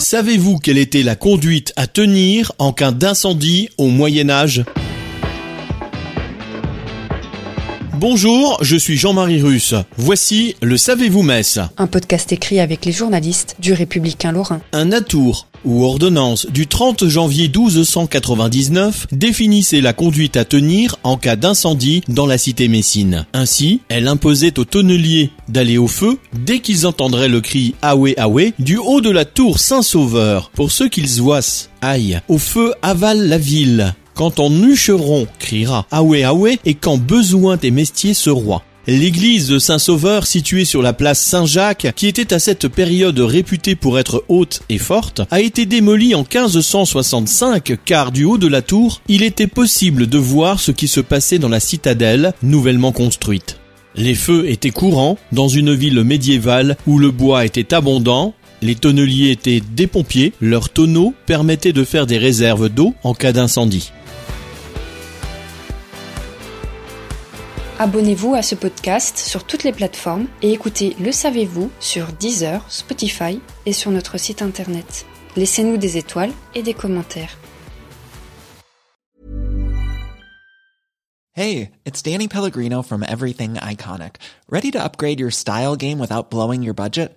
Savez-vous quelle était la conduite à tenir en cas d'incendie au Moyen Âge? Bonjour, je suis Jean-Marie Russe. Voici le Savez-vous Metz Un podcast écrit avec les journalistes du Républicain Lorrain. Un atour ou ordonnance du 30 janvier 1299 définissait la conduite à tenir en cas d'incendie dans la cité messine. Ainsi, elle imposait aux tonneliers d'aller au feu dès qu'ils entendraient le cri Ahoué Ahoué du haut de la tour Saint-Sauveur pour ceux qu'ils oissent. Aïe, au feu avale la ville. Quand ton hucheron criera Ahoué Ahoué et quand besoin des mestiers se. L'église de Saint-Sauveur, située sur la place Saint-Jacques, qui était à cette période réputée pour être haute et forte, a été démolie en 1565 car du haut de la tour, il était possible de voir ce qui se passait dans la citadelle nouvellement construite. Les feux étaient courants dans une ville médiévale où le bois était abondant, les tonneliers étaient des pompiers, leurs tonneaux permettaient de faire des réserves d'eau en cas d'incendie. Abonnez-vous à ce podcast sur toutes les plateformes et écoutez Le Savez-vous sur Deezer, Spotify et sur notre site internet. Laissez-nous des étoiles et des commentaires. Hey, it's Danny Pellegrino from Everything Iconic. Ready to upgrade your style game without blowing your budget?